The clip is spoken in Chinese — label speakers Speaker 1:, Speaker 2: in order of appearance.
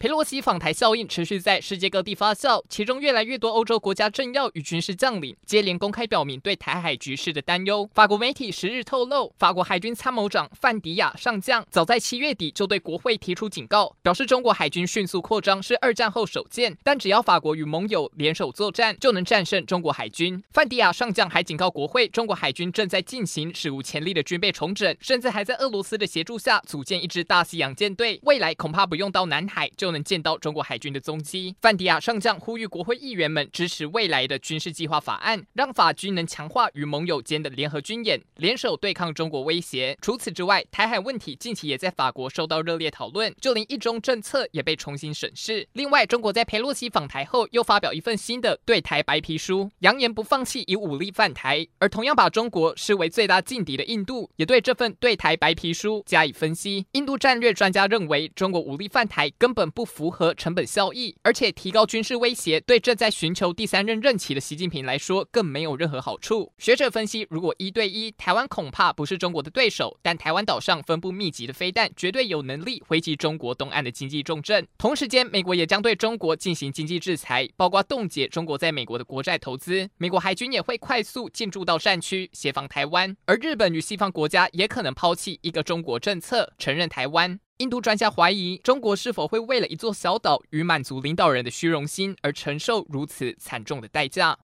Speaker 1: 佩洛西访台效应持续在世界各地发酵，其中越来越多欧洲国家政要与军事将领接连公开表明对台海局势的担忧。法国媒体十日透露，法国海军参谋长范迪亚上将早在七月底就对国会提出警告，表示中国海军迅速扩张是二战后首见，但只要法国与盟友联手作战，就能战胜中国海军。范迪亚上将还警告国会，中国海军正在进行史无前例的军备重整，甚至还在俄罗斯的协助下组建一支大西洋舰队，未来恐怕不用到南海就能见到中国海军的踪迹。范迪亚上将呼吁国会议员们支持未来的军事计划法案，让法军能强化与盟友间的联合军演，联手对抗中国威胁。除此之外，台海问题近期也在法国受到热烈讨论，就连一中政策也被重新审视。另外，中国在佩洛西访台后又发表一份新的对台白皮书，扬言不放弃以武力犯台。而同样把中国视为最大劲敌的印度，也对这份对台白皮书加以分析。印度战略专家认为，中国武力犯台根本不不符合。成本效益，而且提高军事威胁，对正在寻求第三任任期的习近平来说，更没有任何好处。学者分析，如果一对一，台湾恐怕不是中国的对手，但台湾岛上分布密集的飞弹，绝对有能力回击中国东岸的经济重镇。同时间，美国也将对中国进行经济制裁，包括冻结中国在美国的国债投资。美国海军也会快速进驻到战区，协防台湾。而日本与西方国家也可能抛弃一个中国政策，承认台湾。印度专家怀疑，中国是否会为了一座小岛与满足领导人的虚荣心而承受如此惨重的代价？